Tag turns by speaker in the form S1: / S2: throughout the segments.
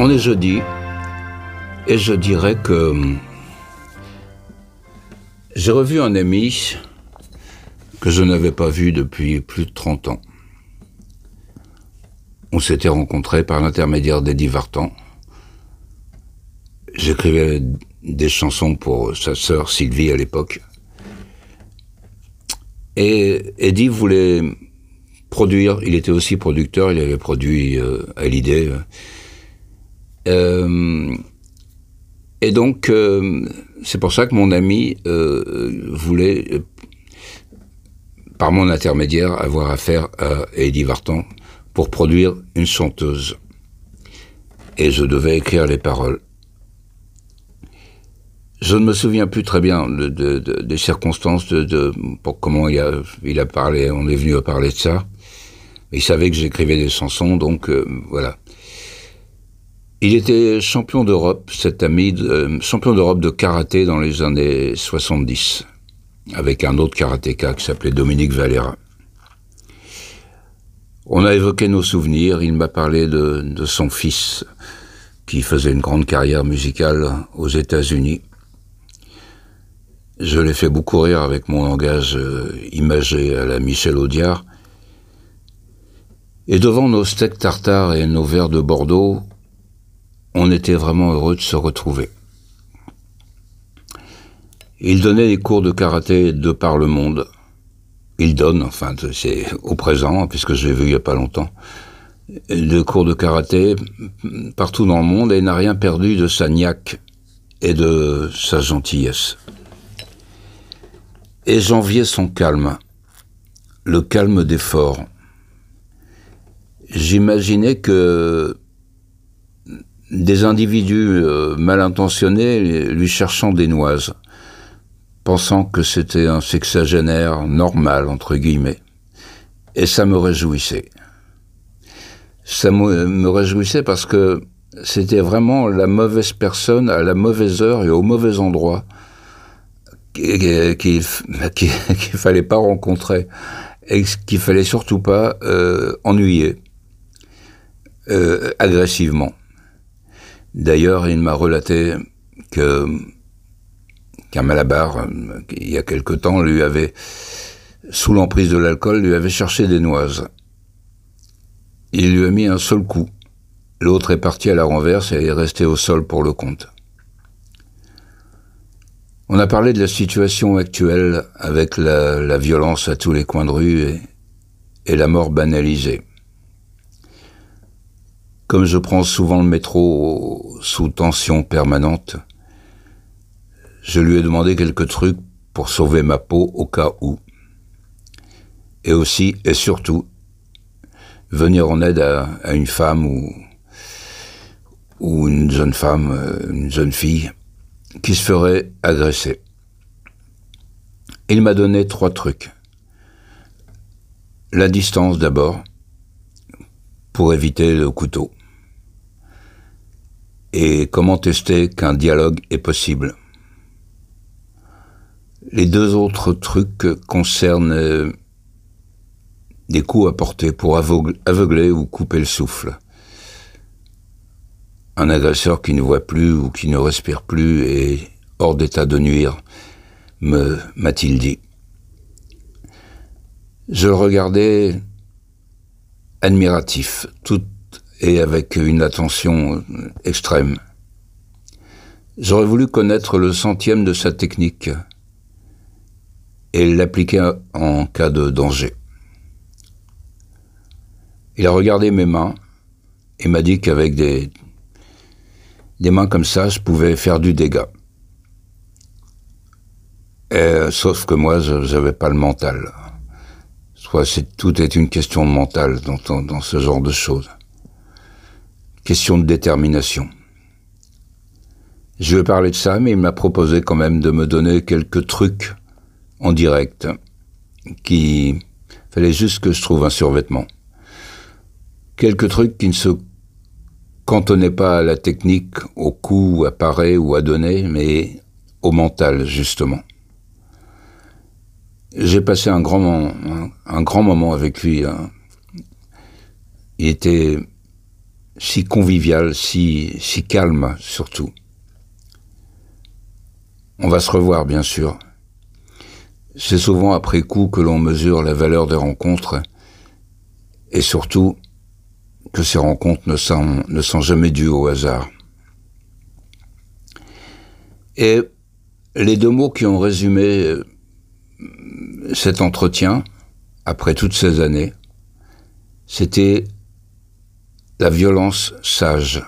S1: On est jeudi et je dirais que j'ai revu un ami que je n'avais pas vu depuis plus de 30 ans. On s'était rencontrés par l'intermédiaire d'Eddie Vartan. J'écrivais des chansons pour sa sœur Sylvie à l'époque. Et Eddie voulait produire, il était aussi producteur, il avait produit euh. Euh, et donc, euh, c'est pour ça que mon ami voulait, par mon intermédiaire, avoir affaire à Eddie Vartan pour produire une chanteuse. Et je devais écrire les paroles. Je ne me souviens plus très bien de, des circonstances de, comment il a, parlé. On est venu à parler de ça. Il savait que j'écrivais des chansons, donc euh, voilà. Il était champion d'Europe, cet ami, euh, champion d'Europe de karaté dans les années 70, avec un autre karatéka qui s'appelait Dominique Valera. On a évoqué nos souvenirs, il m'a parlé de, son fils, qui faisait une grande carrière musicale aux États-Unis. Je l'ai fait beaucoup rire avec mon langage euh, imagé à la Michel Audiard. Et devant nos steaks tartares et nos verres de Bordeaux, on était vraiment heureux de se retrouver. Il donnait des cours de karaté de par le monde. Il donne, enfin, c'est au présent, puisque je l'ai vu il n'y a pas longtemps, des cours de karaté partout dans le monde et n'a rien perdu de sa niaque et de sa gentillesse. Et j'enviais son calme, le calme des forts. J'imaginais que des individus euh, mal intentionnés lui cherchant des noises, pensant que c'était un sexagénaire normal, entre guillemets. Et ça me réjouissait. Ça me réjouissait parce que c'était vraiment la mauvaise personne à la mauvaise heure et au mauvais endroit qu'il qu fallait pas rencontrer et qu'il fallait surtout pas euh, ennuyer euh, agressivement. D'ailleurs, il m'a relaté que qu'un malabar, il y a quelque temps, lui avait, sous l'emprise de l'alcool, lui avait cherché des noises. Il lui a mis un seul coup. L'autre est parti à la renverse et est resté au sol pour le compte. On a parlé de la situation actuelle avec la, violence à tous les coins de rue et, et la mort banalisée. Comme je prends souvent le métro sous tension permanente, je lui ai demandé quelques trucs pour sauver ma peau au cas où. Et aussi, et surtout, venir en aide à, une femme ou, ou une jeune femme, euh, une jeune fille qui se ferait agresser. Il m'a donné trois trucs. La distance d'abord, pour éviter le couteau. Et comment tester qu'un dialogue est possible? Les deux autres trucs concernent euh, des coups à porter pour aveugler ou couper le souffle un agresseur qui ne voit plus ou qui ne respire plus est hors d'état de nuire, me m'a-t-il dit. Je le regardais admiratif, tout et avec une attention extrême. J'aurais voulu connaître le centième de sa technique et l'appliquer en cas de danger. Il a regardé mes mains et m'a dit qu'avec des des mains comme ça, je pouvais faire du dégât. sauf que moi, je n'avais pas le mental. Soit tout est une question de mental dans, dans ce genre de choses. Question de détermination. Je vais parler de ça, mais il m'a proposé quand même de me donner quelques trucs en direct, qui fallait juste que je trouve un survêtement. Quelques trucs qui ne se quand on n'est pas à la technique, au coup, à parer ou à donner, mais au mental, justement. J'ai passé un grand, moment, un, grand moment avec lui. Hein. Il était si convivial, si, calme surtout. On va se revoir, bien sûr. C'est souvent après coup que l'on mesure la valeur des rencontres et surtout que ces rencontres ne sont, ne sont jamais dues au hasard. Et les deux mots qui ont résumé euh, cet entretien, après toutes ces années, c'était la violence sage.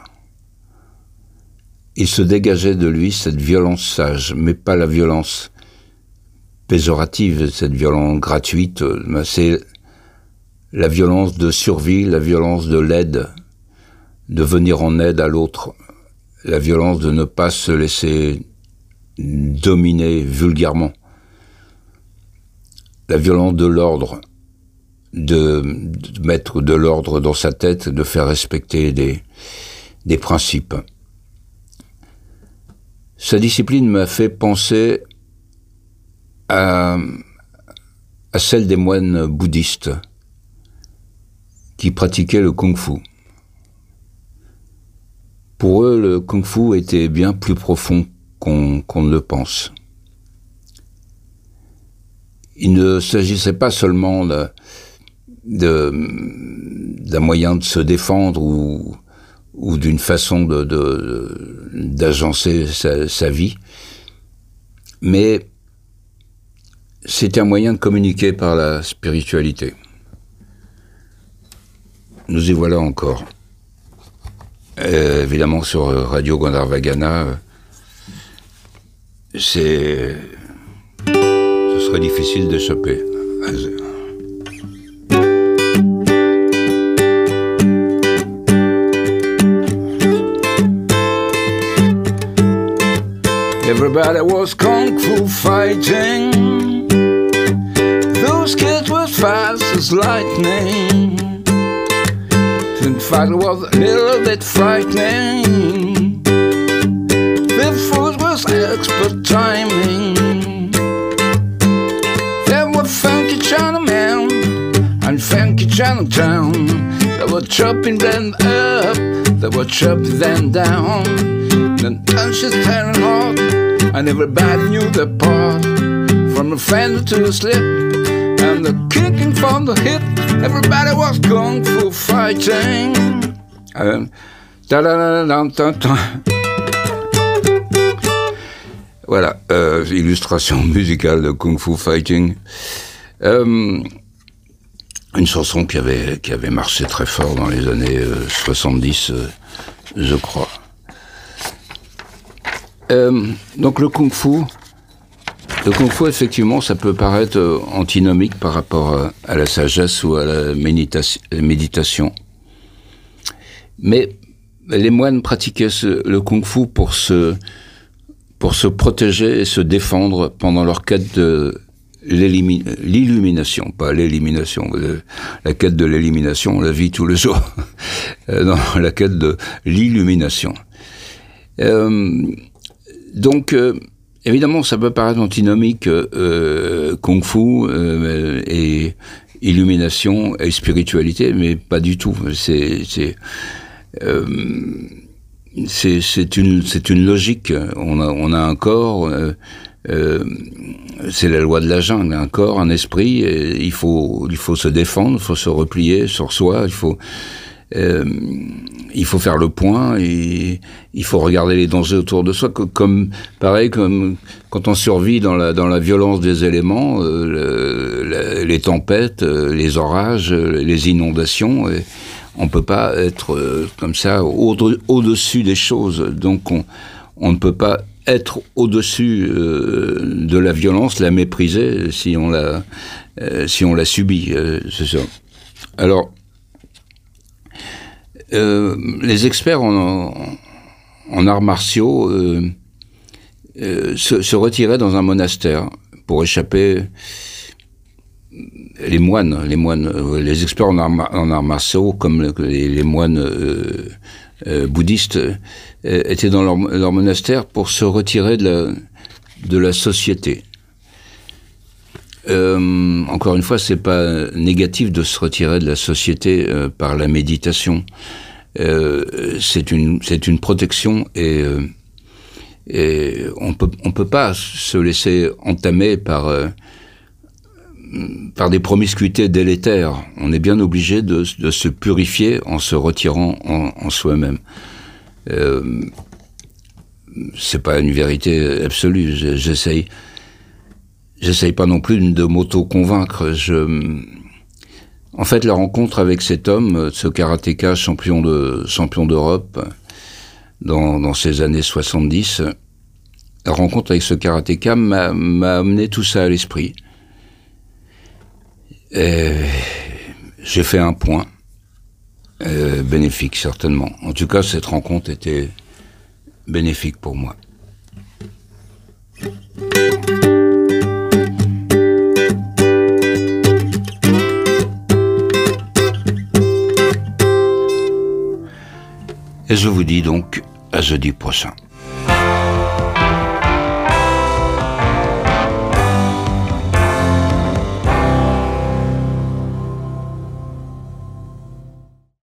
S1: Il se dégageait de lui cette violence sage, mais pas la violence péjorative, cette violence gratuite, c'est la violence de survie, la violence de l'aide, de venir en aide à l'autre, la violence de ne pas se laisser dominer vulgairement, la violence de l'ordre, de, mettre de l'ordre dans sa tête, de faire respecter des, des principes. Sa discipline m'a fait penser à, à celle des moines bouddhistes qui pratiquaient le kung-fu. Pour eux, le kung-fu était bien plus profond qu'on ne le pense. Il ne s'agissait pas seulement d'un moyen de se défendre ou, ou d'une façon d'agencer de, sa, vie, mais c'est un moyen de communiquer par la spiritualité. Nous y voilà encore. Euh, évidemment, sur Radio Gandharvagana, euh, c'est. Ce serait difficile d'échapper. Everybody was kung fu fighting. Those kids were fast as lightning. In fact, it was a little bit frightening. The food was expert timing. There were funky Chinamen and funky Chinatown. They were chopping them up, they were chopping them down. Then punches tearing and everybody knew their part. From a fender to a slip, and the kicking from the hip. Everybody was kung fu fighting. Euh, voilà, euh, illustration musicale de Kung Fu Fighting. Euh, une chanson qui avait, qui avait marché très fort dans les années 70, je crois. Donc le Kung Fu, le kung fu, effectivement, ça peut paraître euh, antinomique par rapport à la sagesse ou à la méditation. Mais les moines pratiquaient le kung fu pour se, pour se protéger et se défendre pendant leur quête de l'illumination, pas l'élimination. La quête de l'élimination, on la vit tous les jours. Euh, dans la quête de l'illumination. Euh, donc, Évidemment, ça peut paraître antinomique, euh, kung fu euh, et illumination et spiritualité, mais pas du tout. C'est c'est euh, c'est une c'est une logique. On a on a un corps. Euh, euh, c'est la loi de la jungle, un corps, un esprit, il faut il faut se défendre, il faut se replier sur soi, il faut euh, il faut faire le point et il faut regarder les dangers autour de soi comme pareil comme quand on survit dans la violence des éléments euh, les tempêtes euh, les orages les inondations et on peut pas être euh, comme ça au-dessus des choses. Donc on ne peut pas être au-dessus euh, de la violence la mépriser si on la la subit c'est ça. Alors euh, les experts en, arts martiaux euh, euh, se, retiraient dans un monastère pour échapper. Les moines, les moines, les experts en arts, martiaux, comme les, moines bouddhistes, étaient dans leur, monastère pour se retirer de la société. Euh, encore une fois, c'est pas négatif de se retirer de la société euh, par la méditation. c'est une, une protection et, et on peut, on peut pas se laisser entamer par par des promiscuités délétères. On est bien obligé de, de se purifier en se retirant en, en soi-même. Euh, c'est pas une vérité absolue. J'essaye, j'essaye pas non plus de m'auto-convaincre. En fait, la rencontre avec cet homme, ce karatéka champion de champion d'Europe dans, dans ces années 70, la rencontre avec ce karatéka m'a amené tout ça à l'esprit. J'ai fait un point. Euh, bénéfique certainement. En tout cas, cette rencontre était bénéfique pour moi. Et je vous dis donc à jeudi prochain.